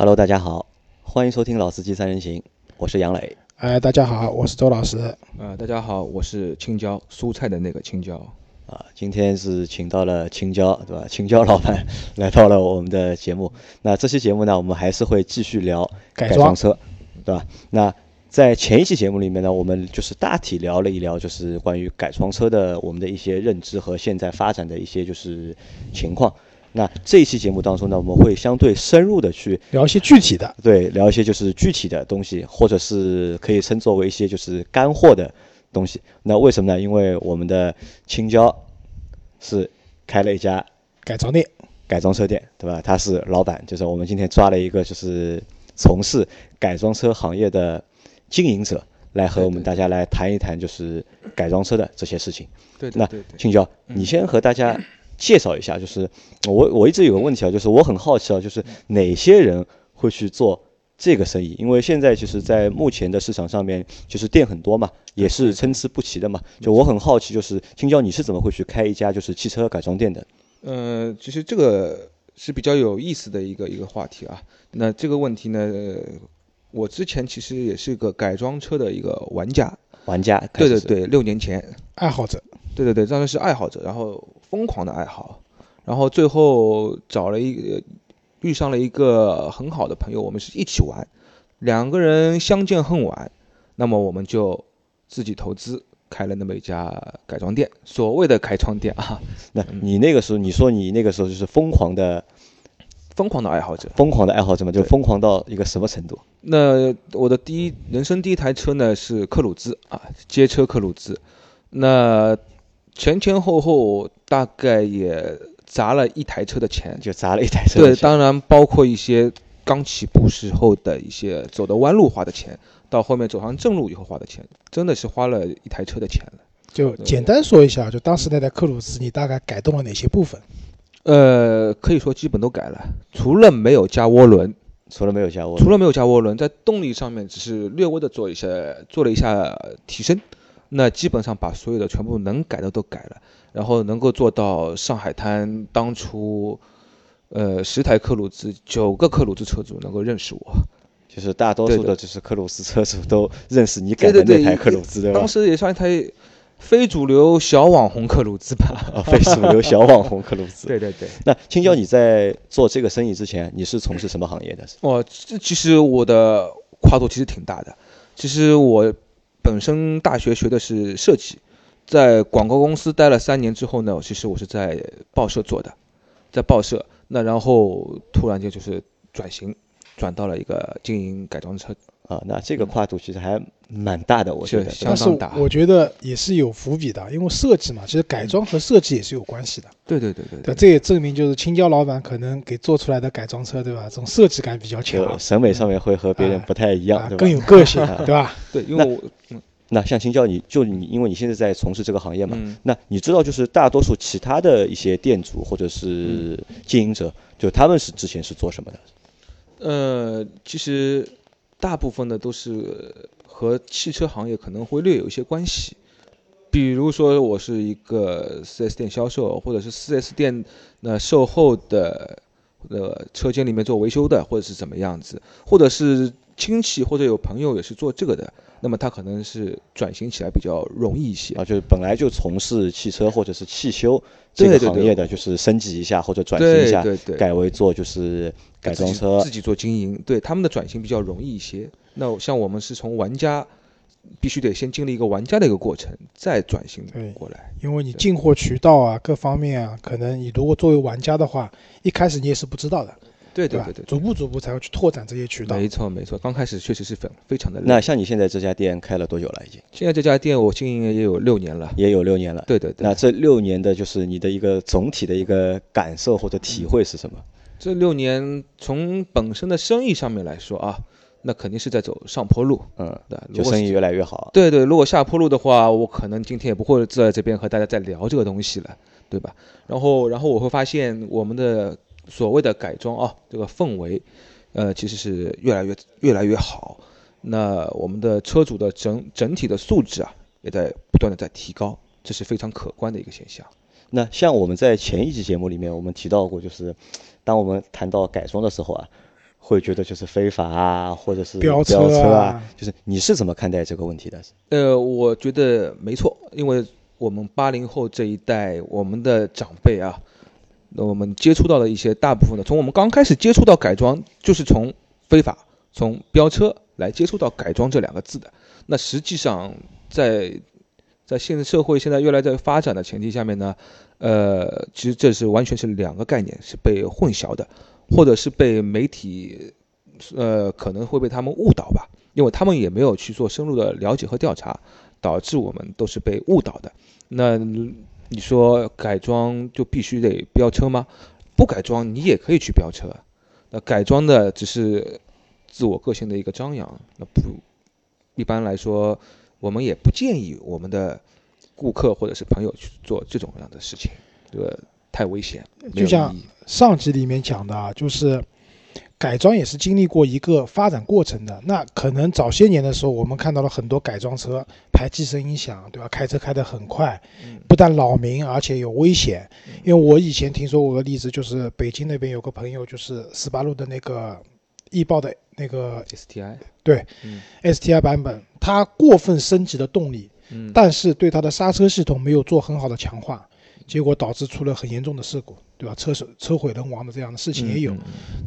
Hello，大家好，欢迎收听《老司机三人行》，我是杨磊。哎，大家好，我是周老师。啊，大家好，我是青椒蔬菜的那个青椒。啊，今天是请到了青椒，对吧？青椒老板来到了我们的节目。那这期节目呢，我们还是会继续聊改装车，对吧？那在前一期节目里面呢，我们就是大体聊了一聊，就是关于改装车的我们的一些认知和现在发展的一些就是情况。那这一期节目当中呢，我们会相对深入的去聊一些具体的，对，聊一些就是具体的东西，或者是可以称作为一些就是干货的东西。那为什么呢？因为我们的青椒是开了一家改装店、改装车店，对吧？他是老板，就是我们今天抓了一个就是从事改装车行业的经营者，来和我们大家来谈一谈就是改装车的这些事情。对，那青椒，你先和大家。介绍一下，就是我我一直有个问题啊，就是我很好奇啊，就是哪些人会去做这个生意？因为现在其实，在目前的市场上面，就是店很多嘛，也是参差不齐的嘛。就我很好奇，就是青椒，你是怎么会去开一家就是汽车改装店的？呃，其实这个是比较有意思的一个一个话题啊。那这个问题呢，我之前其实也是个改装车的一个玩家，玩家，对对对，六年前爱好者，对对对，当时是爱好者，然后。疯狂的爱好，然后最后找了一个遇上了一个很好的朋友，我们是一起玩，两个人相见恨晚，那么我们就自己投资开了那么一家改装店，所谓的开窗店啊。那你那个时候，你说你那个时候就是疯狂的，疯狂的爱好者，疯狂的爱好者嘛，就疯狂到一个什么程度？那我的第一人生第一台车呢是克鲁兹啊，街车克鲁兹，那。前前后后大概也砸了一台车的钱，就砸了一台车。对，当然包括一些刚起步时候的一些走的弯路花的钱，到后面走上正路以后花的钱，真的是花了一台车的钱了。就简单说一下，就当时那台克鲁兹，你大概改动了哪些部分？呃，可以说基本都改了，除了没有加涡轮，除了没有加涡，除了没有加涡轮，在动力上面只是略微的做一下，做了一下提升。那基本上把所有的全部能改的都改了，然后能够做到上海滩当初，呃，十台克鲁兹，九个克鲁兹车主能够认识我，就是大多数的就是克鲁兹车主都认识你改的那台克鲁兹的。当时也算一台非主流小网红克鲁兹吧，啊，非主流小网红克鲁兹。对对对。那青椒，你在做这个生意之前，你是从事什么行业的？哦，这其实我的跨度其实挺大的，其实我。本身大学学的是设计，在广告公司待了三年之后呢，其实我是在报社做的，在报社，那然后突然间就是转型，转到了一个经营改装车啊，那这个跨度其实还蛮大的，我觉得相当大。我觉得也是有伏笔的，因为设计嘛，其实改装和设计也是有关系的。对对对对。那这也证明就是青椒老板可能给做出来的改装车，对吧？这种设计感比较强，审美上面会和别人不太一样，更有个性，对吧？对，因为我。那像青椒，你就你，因为你现在在从事这个行业嘛，那你知道就是大多数其他的一些店主或者是经营者，就他们是之前是做什么的？呃，其实大部分的都是和汽车行业可能会略有一些关系，比如说我是一个 4S 店销售，或者是 4S 店那售后的呃车间里面做维修的，或者是怎么样子，或者是亲戚或者有朋友也是做这个的。那么他可能是转型起来比较容易一些啊，就是本来就从事汽车或者是汽修这个行业的，就是升级一下或者转型一下，改为做就是改装车，自己做经营，对他们的转型比较容易一些。那像我们是从玩家，必须得先经历一个玩家的一个过程，再转型过来。因为你进货渠道啊，各方面啊，可能你如果作为玩家的话，一开始你也是不知道的。对对对对，逐步逐步才会去拓展这些渠道。没错没错，刚开始确实是非非常的累。那像你现在这家店开了多久了？已经？现在这家店我经营也有六年了，也有六年了。对对对。那这六年的就是你的一个总体的一个感受或者体会是什么？这六年从本身的生意上面来说啊，那肯定是在走上坡路。嗯，对，就生意越来越好。对对，如果下坡路的话，我可能今天也不会坐在这边和大家再聊这个东西了，对吧？然后然后我会发现我们的。所谓的改装啊，这个氛围，呃，其实是越来越越来越好。那我们的车主的整整体的素质啊，也在不断的在提高，这是非常可观的一个现象。那像我们在前一期节目里面，我们提到过，就是当我们谈到改装的时候啊，会觉得就是非法啊，或者是飙车啊，就是你是怎么看待这个问题的？呃，我觉得没错，因为我们八零后这一代，我们的长辈啊，那我们接触到的一些大部分的，从我们刚开始接触到改装，就是从非法、从飙车来接触到改装这两个字的。那实际上，在在现在社会现在越来越发展的前提下面呢，呃，其实这是完全是两个概念，是被混淆的。或者是被媒体，呃，可能会被他们误导吧，因为他们也没有去做深入的了解和调查，导致我们都是被误导的。那你说改装就必须得飙车吗？不改装你也可以去飙车，那改装的只是自我个性的一个张扬。那不，一般来说，我们也不建议我们的顾客或者是朋友去做这种样的事情，这个太危险，就像。上集里面讲的，就是改装也是经历过一个发展过程的。那可能早些年的时候，我们看到了很多改装车排气声音响，对吧？开车开得很快，不但扰民，而且有危险。因为我以前听说过个例子，就是北京那边有个朋友，就是斯巴鲁的那个易豹的那个 STI，对，STI 版本，它过分升级的动力，但是对它的刹车系统没有做很好的强化。结果导致出了很严重的事故，对吧？车损车毁人亡的这样的事情也有。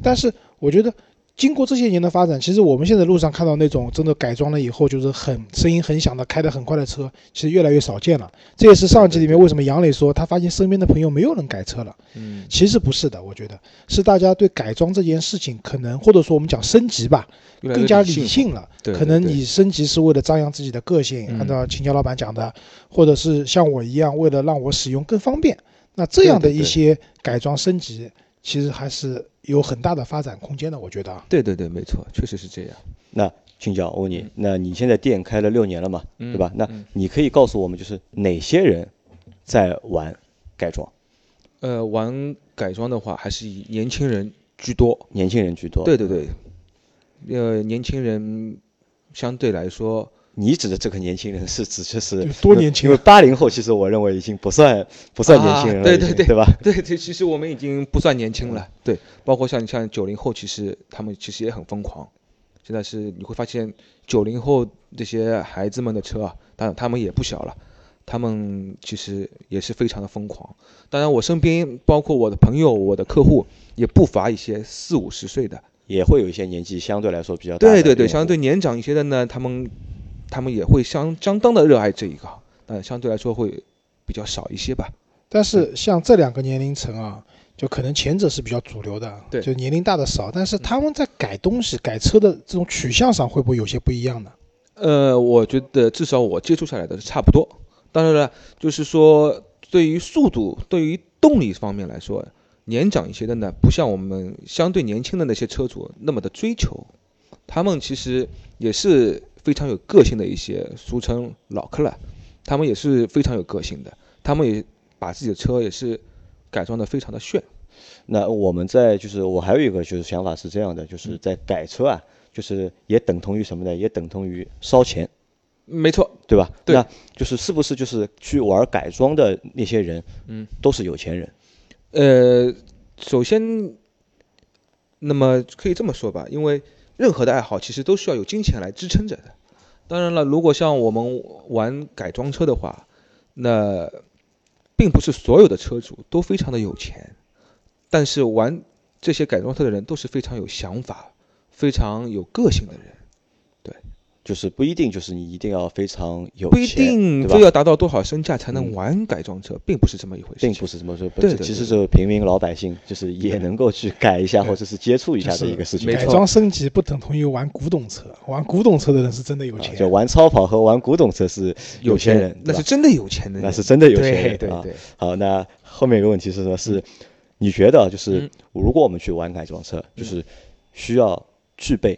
但是我觉得，经过这些年的发展，其实我们现在路上看到那种真的改装了以后就是很声音很响的、开得很快的车，其实越来越少见了。这也是上集里面为什么杨磊说他发现身边的朋友没有人改车了。嗯，其实不是的，我觉得是大家对改装这件事情可能或者说我们讲升级吧。更加理性了，对可能你升级是为了张扬自己的个性，按照秦娇老板讲的，或者是像我一样为了让我使用更方便。那这样的一些改装升级，其实还是有很大的发展空间的，我觉得。对对对，没错，确实是这样。那秦娇，我问你，那你现在店开了六年了嘛，对吧？那你可以告诉我们，就是哪些人在玩改装？呃，玩改装的话，还是以年轻人居多。年轻人居多。对对对。呃，年轻人相对来说，你指的这个年轻人是指就是多年轻？因为八零后其实我认为已经不算不算年轻人了，对对对，对吧？对对，其实我们已经不算年轻了。对，包括像像九零后，其实他们其实也很疯狂。现在是你会发现九零后这些孩子们的车啊，当然他们也不小了，他们其实也是非常的疯狂。当然，我身边包括我的朋友、我的客户，也不乏一些四五十岁的。也会有一些年纪相对来说比较大。对对对，相对年长一些的呢，他们他们也会相相当的热爱这一个，但相对来说会比较少一些吧。但是像这两个年龄层啊，就可能前者是比较主流的，对，就年龄大的少。但是他们在改东西、改车的这种取向上，会不会有些不一样呢？呃，我觉得至少我接触下来的是差不多。当然了，就是说对于速度、对于动力方面来说。年长一些的呢，不像我们相对年轻的那些车主那么的追求，他们其实也是非常有个性的一些，俗称老克了，他们也是非常有个性的，他们也把自己的车也是改装的非常的炫。那我们在就是我还有一个就是想法是这样的，就是在改车啊，就是也等同于什么呢？也等同于烧钱。没错，对吧？对，那就是是不是就是去玩改装的那些人，嗯，都是有钱人。呃，首先，那么可以这么说吧，因为任何的爱好其实都需要有金钱来支撑着的。当然了，如果像我们玩改装车的话，那并不是所有的车主都非常的有钱，但是玩这些改装车的人都是非常有想法、非常有个性的人。就是不一定，就是你一定要非常有钱，不一定非要达到多少身价才能玩改装车，并不是这么一回事。并不是这么说，对，其实是平民老百姓，就是也能够去改一下，或者是接触一下的一个事情。改装升级不等同于玩古董车，玩古董车的人是真的有钱。就玩超跑和玩古董车是有钱人，那是真的有钱的，那是真的有钱人。对对对。好，那后面一个问题是说，是你觉得就是如果我们去玩改装车，就是需要具备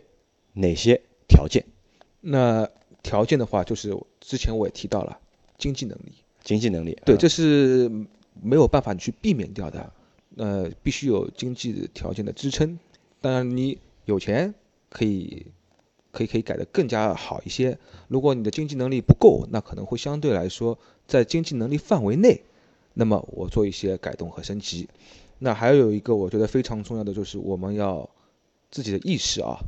哪些条件？那条件的话，就是之前我也提到了，经济能力。经济能力，对，这是没有办法你去避免掉的。呃，必须有经济条件的支撑。当然，你有钱可以，可以可以改得更加好一些。如果你的经济能力不够，那可能会相对来说在经济能力范围内，那么我做一些改动和升级。那还有一个我觉得非常重要的就是我们要自己的意识啊，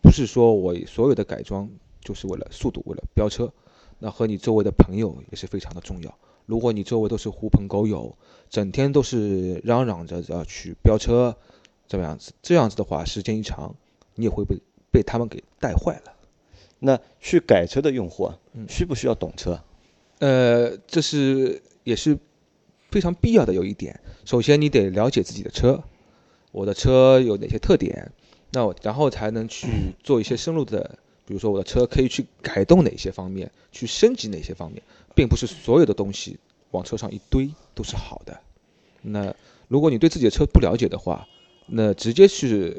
不是说我所有的改装就是为了速度，为了飙车。那和你周围的朋友也是非常的重要。如果你周围都是狐朋狗友，整天都是嚷嚷着要去飙车，这样子，这样子的话，时间一长，你也会被被他们给带坏了。那去改车的用户啊，需不需要懂车？呃，这是也是非常必要的。有一点，首先你得了解自己的车，我的车有哪些特点，那我然后才能去做一些深入的。比如说我的车可以去改动哪些方面，去升级哪些方面，并不是所有的东西往车上一堆都是好的。那如果你对自己的车不了解的话，那直接去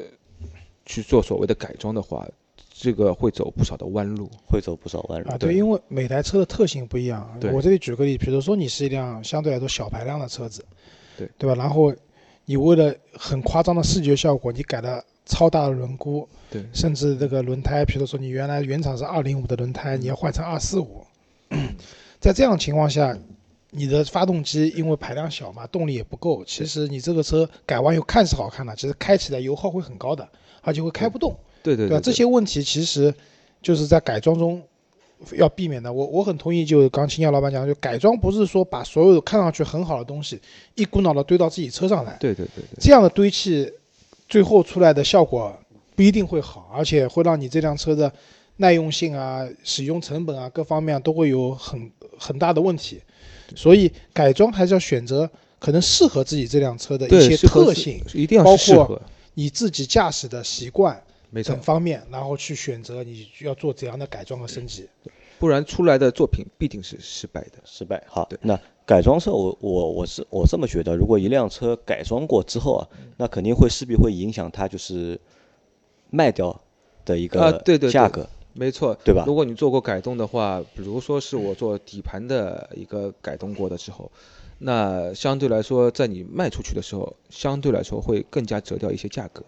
去做所谓的改装的话，这个会走不少的弯路，会走不少弯路啊。对，因为每台车的特性不一样。我这里举个例，比如说你是一辆相对来说小排量的车子，对对吧？然后你为了很夸张的视觉效果，你改了。超大的轮毂，对，甚至这个轮胎，比如说你原来原厂是二零五的轮胎，你要换成二四五，在这样的情况下，你的发动机因为排量小嘛，动力也不够，其实你这个车改完以后看是好看的，其实开起来油耗会很高的，而且会开不动，对对对吧？这些问题其实就是在改装中要避免的。我我很同意，就刚青鸟老板讲，就改装不是说把所有看上去很好的东西一股脑的堆到自己车上来，对对对对，这样的堆砌。最后出来的效果不一定会好，而且会让你这辆车的耐用性啊、使用成本啊各方面都会有很很大的问题。所以改装还是要选择可能适合自己这辆车的一些特性，一定要包括你自己驾驶的习惯等方面，然后去选择你要做怎样的改装和升级。不然出来的作品必定是失败的。失败。好，那。改装车，我我我是我这么觉得，如果一辆车改装过之后啊，那肯定会势必会影响它就是卖掉的一个价格，没错，对吧？如果你做过改动的话，比如说是我做底盘的一个改动过的时候，那相对来说，在你卖出去的时候，相对来说会更加折掉一些价格。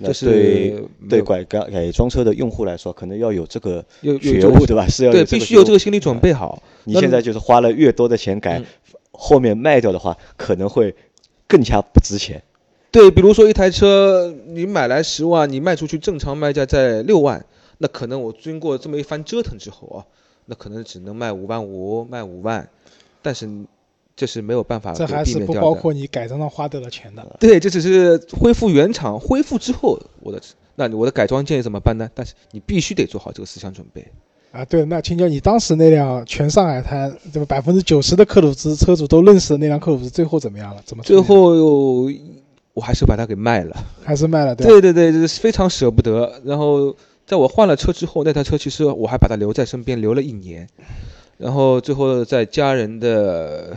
这是对改改改装车的用户来说，可能要有这个觉悟，对吧？是要对，必须有这个心理准备好。你现在就是花了越多的钱改，后面卖掉的话，可能会更加不值钱。对，比如说一台车，你买来十万，你卖出去正常卖价在六万，那可能我经过这么一番折腾之后啊，那可能只能卖五万五，卖五万，但是。这是没有办法，这还是不包括你改装上花掉的钱的。对，这只是恢复原厂，恢复之后，我的那我的改装建议怎么办呢？但是你必须得做好这个思想准备。啊，对，那青椒，你当时那辆全上海滩，这个百分之九十的克鲁兹车主都认识的那辆克鲁兹，最后怎么样了？怎么？最后我还是把它给卖了，还是卖了。对对对，就是非常舍不得。然后在我换了车之后，那台车其实我还把它留在身边，留了一年。然后最后在家人的。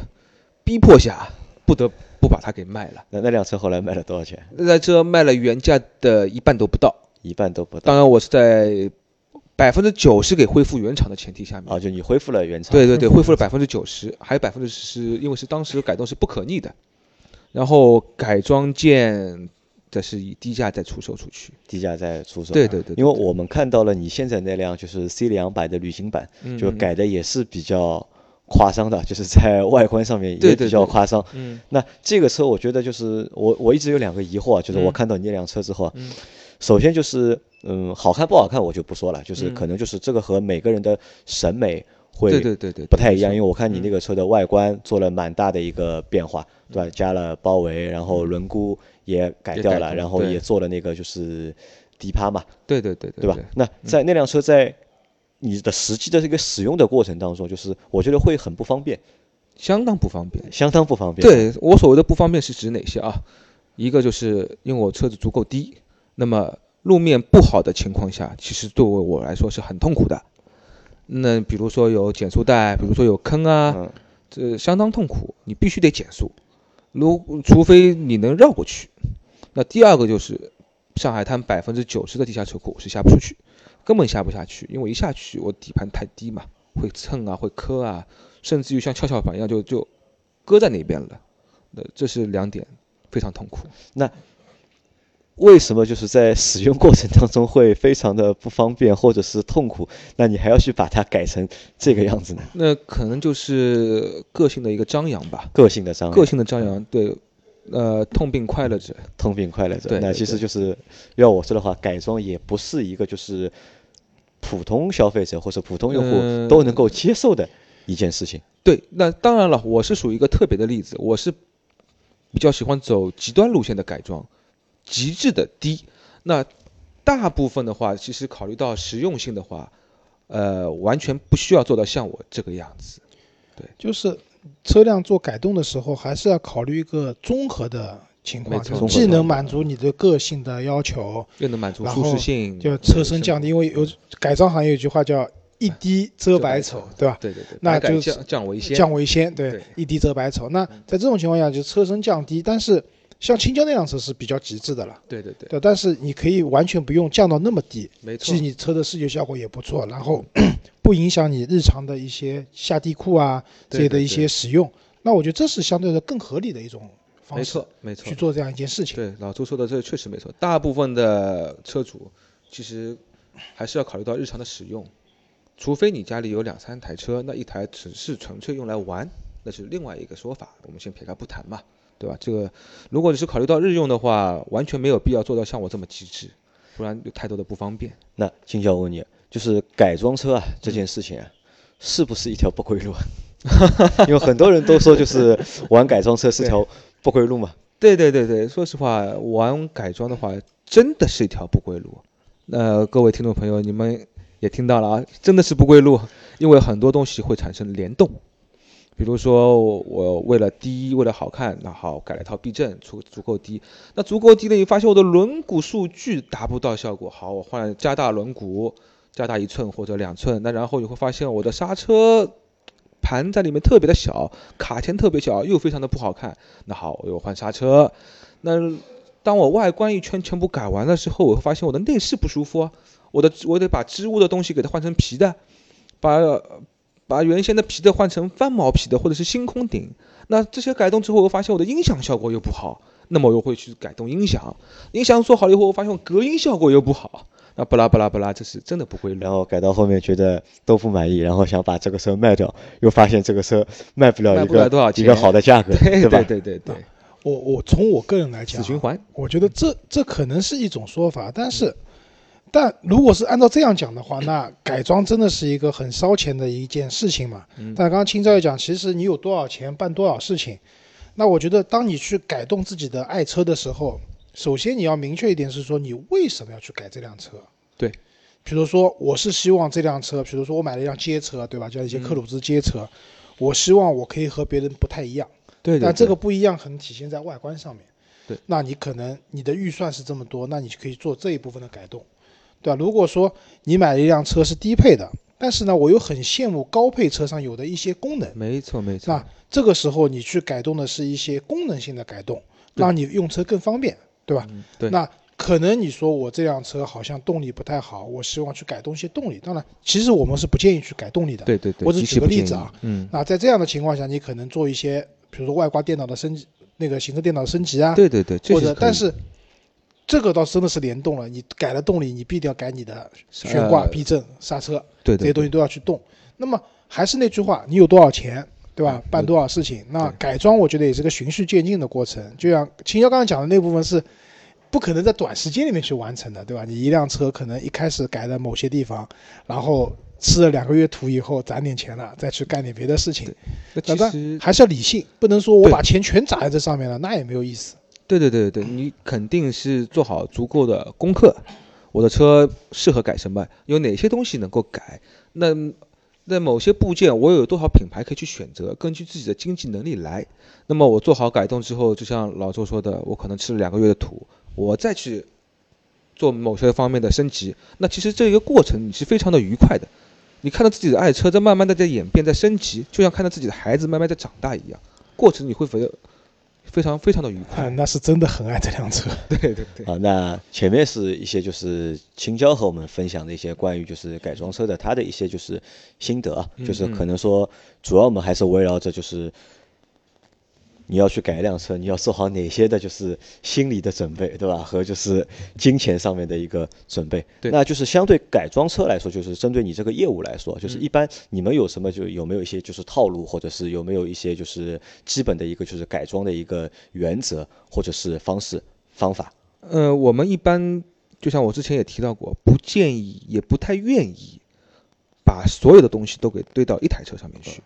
逼迫下，不得不把它给卖了。那那辆车后来卖了多少钱？那台车卖了原价的一半都不到，一半都不到。当然，我是在百分之九十给恢复原厂的前提下面。啊，就你恢复了原厂。对对对，恢复了百分之九十，还有百分之十，因为是当时改动是不可逆的。然后改装件，这是以低价再出售出去，低价再出售。对对对。因为我们看到了你现在那辆就是 C 两百的旅行版，就改的也是比较。夸张的，就是在外观上面也比较夸张。嗯，那这个车我觉得就是我我一直有两个疑惑，就是我看到你那辆车之后，首先就是嗯，好看不好看我就不说了，就是可能就是这个和每个人的审美会对对对对不太一样，因为我看你那个车的外观做了蛮大的一个变化，对吧？加了包围，然后轮毂也改掉了，然后也做了那个就是低趴嘛，对对对对对吧？那在那辆车在。你的实际的这个使用的过程当中，就是我觉得会很不方便，相当不方便，相当不方便。对我所谓的不方便是指哪些啊？一个就是因为我车子足够低，那么路面不好的情况下，其实对我我来说是很痛苦的。那比如说有减速带，比如说有坑啊，这相当痛苦，你必须得减速，如除非你能绕过去。那第二个就是上海滩百分之九十的地下车库是下不出去。根本下不下去，因为一下去我底盘太低嘛，会蹭啊，会磕啊，甚至于像跷跷板一样就就搁在那边了。那这是两点，非常痛苦。那为什么就是在使用过程当中会非常的不方便或者是痛苦？那你还要去把它改成这个样子呢？那可能就是个性的一个张扬吧。个性的张扬。个性的张扬，对。呃，痛并快乐着，痛并快乐着。对，那其实就是要我说的话，改装也不是一个就是普通消费者或者普通用户都能够接受的一件事情。对，那当然了，我是属于一个特别的例子，我是比较喜欢走极端路线的改装，极致的低。那大部分的话，其实考虑到实用性的话，呃，完全不需要做到像我这个样子。对，就是车辆做改动的时候，还是要考虑一个综合的情况，就既能满足你的个性的要求，又能满足舒适性，就车身降低。因为有改装行业有句话叫“一滴遮百丑”，对吧？对对对，那就降降为先，降为先，对，一滴遮百丑。那在这种情况下，就车身降低，但是。像青椒那辆车是比较极致的了，对对对，对，但是你可以完全不用降到那么低，没错，其实你车的视觉效果也不错，然后不影响你日常的一些下地库啊这些的一些使用，那我觉得这是相对的更合理的一种方式，没错没错，去做这样一件事情。对，老周说的这确实没错，大部分的车主其实还是要考虑到日常的使用，除非你家里有两三台车，那一台只是纯粹用来玩，那是另外一个说法，我们先撇开不谈嘛。对吧？这个，如果你是考虑到日用的话，完全没有必要做到像我这么极致，不然有太多的不方便。那金教问你，就是改装车啊这件事情啊，是不是一条不归路？因为很多人都说，就是玩改装车是条不归路嘛。对对对对，说实话，玩改装的话，真的是一条不归路。那各位听众朋友，你们也听到了啊，真的是不归路，因为很多东西会产生联动。比如说，我为了低，为了好看，那好改了一套避震，足足够低。那足够低呢？你发现我的轮毂数据达不到效果，好，我换加大轮毂，加大一寸或者两寸。那然后你会发现我的刹车盘在里面特别的小，卡钳特别小，又非常的不好看。那好，我又换刹车。那当我外观一圈全部改完了之后，我会发现我的内饰不舒服啊，我的我得把织物的东西给它换成皮的，把。把原先的皮的换成翻毛皮的，或者是星空顶。那这些改动之后，我发现我的音响效果又不好，那么我又会去改动音响。音响做好了以后，我发现隔音效果又不好。那不拉不拉不拉，这是真的不会。然后改到后面觉得都不满意，然后想把这个车卖掉，又发现这个车卖不了一个多少钱一个好的价格，对吧？对对对。我我从我个人来讲，死循环。我觉得这这可能是一种说法，但是。但如果是按照这样讲的话，那改装真的是一个很烧钱的一件事情嘛？但刚刚青椒也讲，其实你有多少钱办多少事情。那我觉得，当你去改动自己的爱车的时候，首先你要明确一点是说，你为什么要去改这辆车？对，比如说我是希望这辆车，比如说我买了一辆街车，对吧？像一些克鲁兹街车，我希望我可以和别人不太一样。对，但这个不一样可能体现在外观上面。对，那你可能你的预算是这么多，那你就可以做这一部分的改动。对吧？如果说你买了一辆车是低配的，但是呢，我又很羡慕高配车上有的一些功能。没错，没错。那这个时候你去改动的是一些功能性的改动，让你用车更方便，对吧？对。那可能你说我这辆车好像动力不太好，我希望去改动一些动力。当然，其实我们是不建议去改动力的。对对对。我只举个例子啊。嗯。那在这样的情况下，你可能做一些，比如说外挂电脑的升级，那个行车电脑的升级啊。对对对。或者，但是。这个倒真的是联动了，你改了动力，你必定要改你的悬挂、避震、刹车，对这些东西都要去动。那么还是那句话，你有多少钱，对吧？办多少事情？那改装我觉得也是个循序渐进的过程。就像秦霄刚才讲的那部分是，不可能在短时间里面去完成的，对吧？你一辆车可能一开始改了某些地方，然后吃了两个月土以后攒点钱了，再去干点别的事情。那其实还是要理性，不能说我把钱全砸在这上面了，那也没有意思。对对对对你肯定是做好足够的功课。我的车适合改什么？有哪些东西能够改？那那某些部件我有多少品牌可以去选择？根据自己的经济能力来。那么我做好改动之后，就像老周说的，我可能吃了两个月的土，我再去做某些方面的升级。那其实这一个过程你是非常的愉快的。你看到自己的爱车在慢慢的在演变、在升级，就像看到自己的孩子慢慢在长大一样。过程你会觉得。非常非常的愉快，那是真的很爱这辆车。对 对对。啊，那前面是一些就是青椒和我们分享的一些关于就是改装车的他的一些就是心得，就是可能说主要我们还是围绕着就是你要去改一辆车，你要做好哪些的，就是心理的准备，对吧？和就是金钱上面的一个准备。对，那就是相对改装车来说，就是针对你这个业务来说，就是一般你们有什么就有没有一些就是套路，或者是有没有一些就是基本的一个就是改装的一个原则或者是方式方法？呃，我们一般就像我之前也提到过，不建议也不太愿意把所有的东西都给堆到一台车上面去。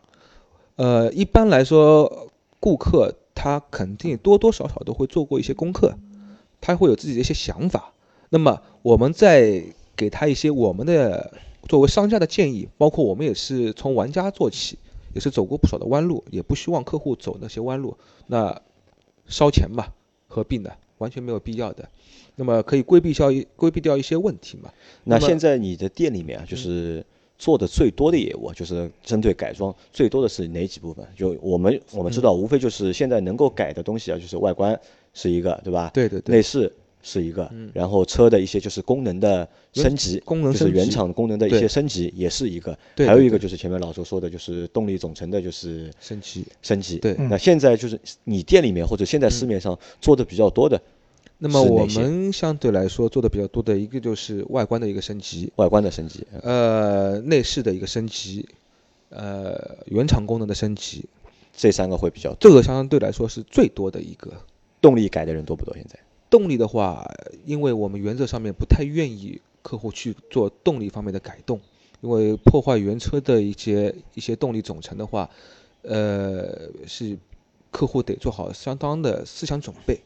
呃，一般来说。顾客他肯定多多少少都会做过一些功课，他会有自己的一些想法。那么我们在给他一些我们的作为商家的建议，包括我们也是从玩家做起，也是走过不少的弯路，也不希望客户走那些弯路，那烧钱嘛，何必呢？完全没有必要的。那么可以规避效益，规避掉一些问题嘛。那现在你的店里面，就是。做的最多的业务就是针对改装，最多的是哪几部分？就我们我们知道，无非就是现在能够改的东西啊，就是外观是一个，对吧？对对对。内饰是一个，然后车的一些就是功能的升级，功能就是原厂功能的一些升级也是一个。对。还有一个就是前面老周说的，就是动力总成的就是升级。升级。对。那现在就是你店里面或者现在市面上做的比较多的。那么我们相对来说做的比较多的一个就是外观的一个升级，外观的升级，呃，内饰的一个升级，呃，原厂功能的升级，这三个会比较多，这个相对来说是最多的一个。动力改的人多不多？现在动力的话，因为我们原则上面不太愿意客户去做动力方面的改动，因为破坏原车的一些一些动力总成的话，呃，是客户得做好相当的思想准备。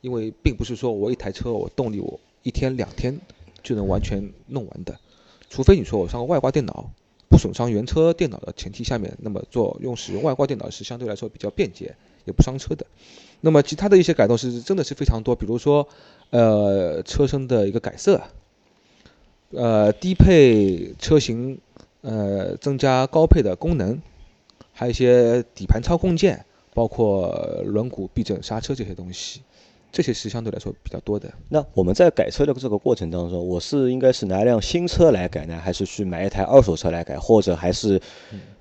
因为并不是说我一台车我动力我一天两天就能完全弄完的，除非你说我上个外挂电脑，不损伤原车电脑的前提下面，那么做用使用外挂电脑是相对来说比较便捷，也不伤车的。那么其他的一些改动是真的是非常多，比如说呃车身的一个改色，呃低配车型呃增加高配的功能，还有一些底盘操控键，包括轮毂避震刹车这些东西。这些是相对来说比较多的。那我们在改车的这个过程当中，我是应该是拿一辆新车来改呢，还是去买一台二手车来改，或者还是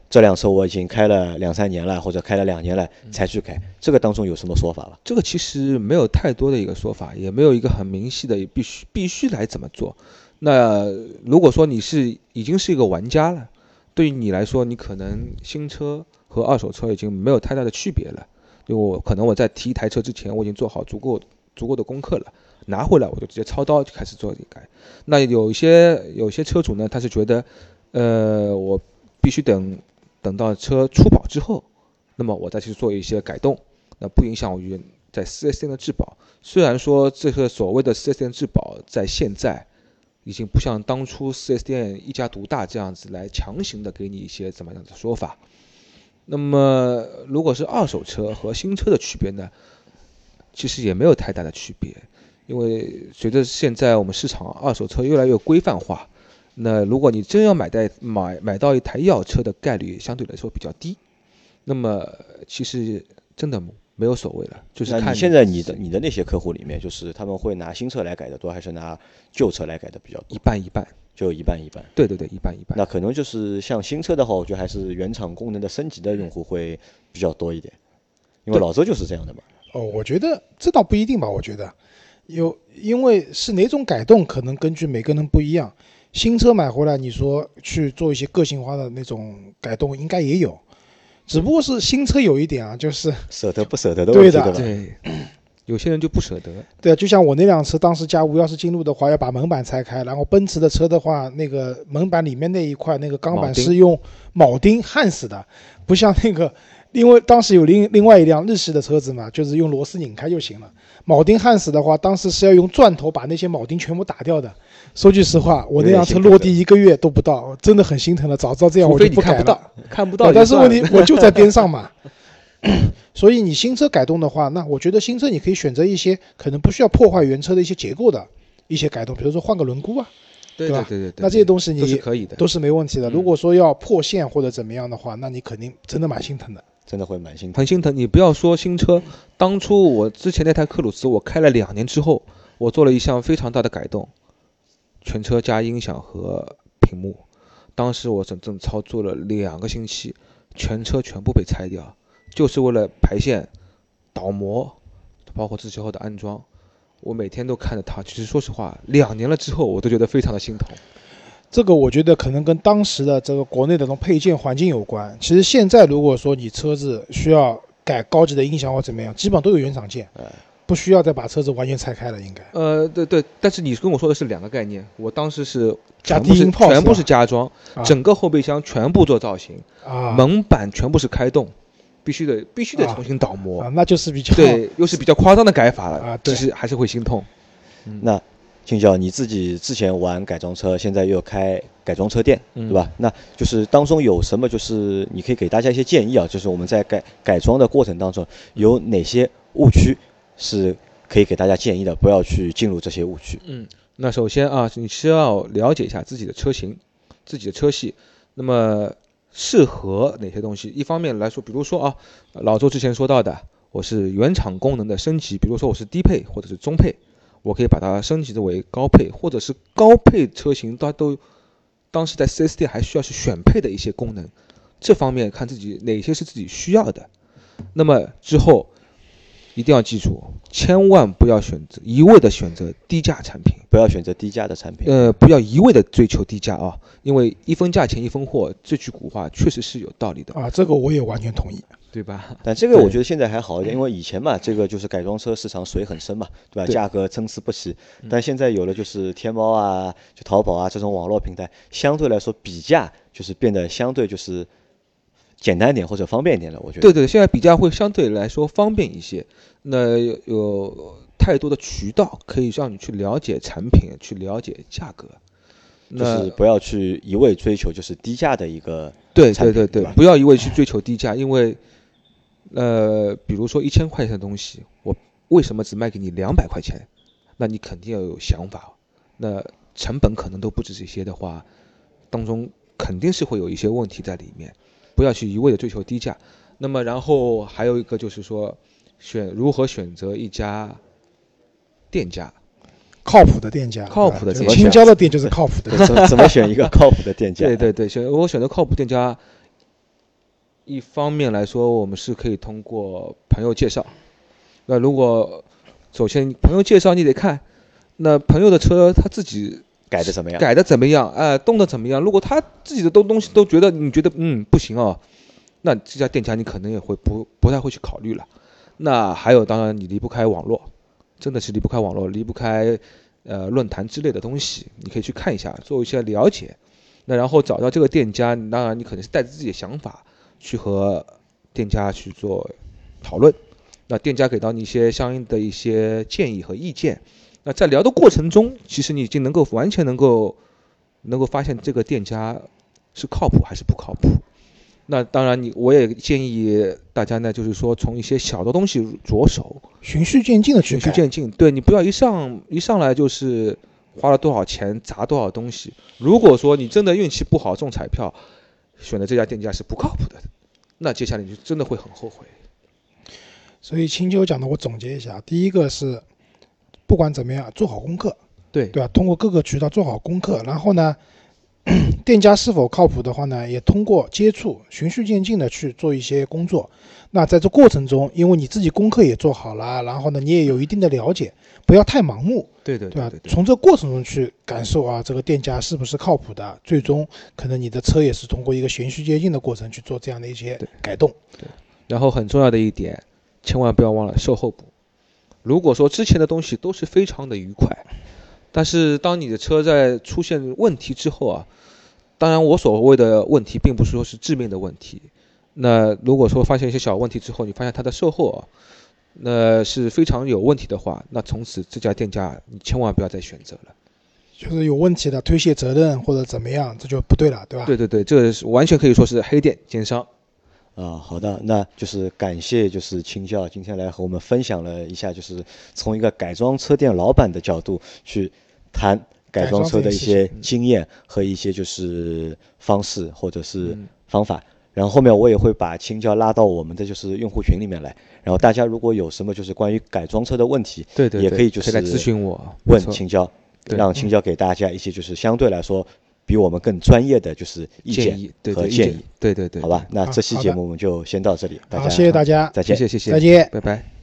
这辆车我已经开了两三年了，或者开了两年了才去改？这个当中有什么说法了？这个其实没有太多的一个说法，也没有一个很明细的必须必须来怎么做。那如果说你是已经是一个玩家了，对于你来说，你可能新车和二手车已经没有太大的区别了。因为我可能我在提一台车之前，我已经做好足够足够的功课了，拿回来我就直接操刀就开始做改。那有一些有些车主呢，他是觉得，呃，我必须等等到车出保之后，那么我再去做一些改动，那不影响于在 4S 店的质保。虽然说这个所谓的 4S 店质保在现在已经不像当初 4S 店一家独大这样子来强行的给你一些怎么样的说法。那么，如果是二手车和新车的区别呢？其实也没有太大的区别，因为随着现在我们市场二手车越来越规范化，那如果你真要买代买买到一台要车的概率相对来说比较低。那么其实真的没有所谓了，就是看你现在你的你的那些客户里面，就是他们会拿新车来改的多，还是拿旧车来改的比较多？一半一半。就一半一半，对对对，一半一半。那可能就是像新车的话，我觉得还是原厂功能的升级的用户会比较多一点，因为老周就是这样的嘛。哦，我觉得这倒不一定吧。我觉得有，因为是哪种改动，可能根据每个人不一样。新车买回来，你说去做一些个性化的那种改动，应该也有，只不过是新车有一点啊，就是舍得不舍得的问题，对的？对。有些人就不舍得，对啊，就像我那辆车，当时加无钥匙进入的话，要把门板拆开，然后奔驰的车的话，那个门板里面那一块那个钢板是用铆钉焊死的，不像那个，因为当时有另另外一辆日系的车子嘛，就是用螺丝拧开就行了。铆钉焊死的话，当时是要用钻头把那些铆钉全部打掉的。说句实话，我那辆车落地一个月都不到，真的很心疼了。早知道这样我就不改了。看不到，但是问题我就在边上嘛。所以你新车改动的话，那我觉得新车你可以选择一些可能不需要破坏原车的一些结构的一些改动，比如说换个轮毂啊，对吧？对对对。那这些东西你都是可以的，都是没问题的。如果说要破线或者怎么样的话，那你肯定真的蛮心疼的，真的会蛮心疼。很心疼。你不要说新车，当初我之前那台克鲁兹，我开了两年之后，我做了一项非常大的改动，全车加音响和屏幕，当时我整整操作了两个星期，全车全部被拆掉。就是为了排线倒模，包括之后的安装，我每天都看着它。其实说实话，两年了之后，我都觉得非常的心疼。这个我觉得可能跟当时的这个国内的这种配件环境有关。其实现在如果说你车子需要改高级的音响或怎么样，基本上都有原厂件，不需要再把车子完全拆开了，应该。呃，对对，但是你跟我说的是两个概念，我当时是加低音炮，全部是加装，整个后备箱全部做造型，啊，门板全部是开动，必须得必须得重新倒模，啊，那就是比较对，又是比较夸张的改法了啊，其实还是会心痛。那。青椒，你自己之前玩改装车，现在又开改装车店，对吧？那就是当中有什么，就是你可以给大家一些建议啊，就是我们在改改装的过程当中有哪些误区是可以给大家建议的，不要去进入这些误区。嗯，那首先啊，你需要了解一下自己的车型、自己的车系，那么适合哪些东西？一方面来说，比如说啊，老周之前说到的，我是原厂功能的升级，比如说我是低配或者是中配。我可以把它升级的为高配，或者是高配车型，它都当时在 4S 店还需要去选配的一些功能，这方面看自己哪些是自己需要的。那么之后一定要记住，千万不要选择一味的选择低价产品，不要选择低价的产品。呃，不要一味的追求低价啊，因为一分价钱一分货这句古话确实是有道理的啊，这个我也完全同意。对吧？但这个我觉得现在还好一点，因为以前嘛，这个就是改装车市场水很深嘛，对吧？价格参差不齐。但现在有了就是天猫啊、就淘宝啊这种网络平台，相对来说比价就是变得相对就是简单点或者方便一点了。我觉得。对对，现在比价会相对来说方便一些。那有太多的渠道可以让你去了解产品，去了解价格。就是不要去一味追求就是低价的一个。对对对对，不要一味去追求低价，因为。呃，比如说一千块钱的东西，我为什么只卖给你两百块钱？那你肯定要有想法。那成本可能都不止这些的话，当中肯定是会有一些问题在里面。不要去一味的追求低价。那么，然后还有一个就是说，选如何选择一家店家，靠谱的店家，靠谱的店家，青椒的店就是靠谱的。怎怎么选一个靠谱的店家？对对对，选我选择靠谱店家。一方面来说，我们是可以通过朋友介绍。那如果首先朋友介绍，你得看那朋友的车他自己改的怎么样，改的怎么样，哎，动的怎么样。如果他自己的东东西都觉得你觉得嗯不行哦，那这家店家你可能也会不不太会去考虑了。那还有，当然你离不开网络，真的是离不开网络，离不开呃论坛之类的东西，你可以去看一下，做一些了解。那然后找到这个店家，当然你可能是带着自己的想法。去和店家去做讨论，那店家给到你一些相应的一些建议和意见，那在聊的过程中，其实你已经能够完全能够能够发现这个店家是靠谱还是不靠谱。那当然，你我也建议大家呢，就是说从一些小的东西着手，循序渐进的去循序渐进。对你不要一上一上来就是花了多少钱砸多少东西。如果说你真的运气不好中彩票。选择这家店家是不靠谱的，那接下来你就真的会很后悔。所以青秋讲的，我总结一下：第一个是，不管怎么样，做好功课，对对吧？通过各个渠道做好功课，然后呢，店家是否靠谱的话呢，也通过接触，循序渐进的去做一些工作。那在这过程中，因为你自己功课也做好了，然后呢，你也有一定的了解，不要太盲目，对对对吧？从这过程中去感受啊，这个店家是不是靠谱的？最终可能你的车也是通过一个循序渐进的过程去做这样的一些改动。对。然后很重要的一点，千万不要忘了售后补。如果说之前的东西都是非常的愉快，但是当你的车在出现问题之后啊，当然我所谓的问题，并不是说是致命的问题。那如果说发现一些小问题之后，你发现它的售后啊，那是非常有问题的话，那从此这家店家你千万不要再选择了。就是有问题的推卸责任或者怎么样，这就不对了，对吧？对对对，这是完全可以说是黑店奸商。啊，好的，那就是感谢就是青教今天来和我们分享了一下，就是从一个改装车店老板的角度去谈改装车的一些经验和一些就是方式或者是方法。然后后面我也会把青椒拉到我们的就是用户群里面来，然后大家如果有什么就是关于改装车的问题，对对，也可以就是来咨询我，问青椒，让青椒给大家一些就是相对来说比我们更专业的就是意见和建议，对对对，好吧，那这期节目我们就先到这里，大家谢谢大家，再见，谢谢谢谢，再见，拜拜。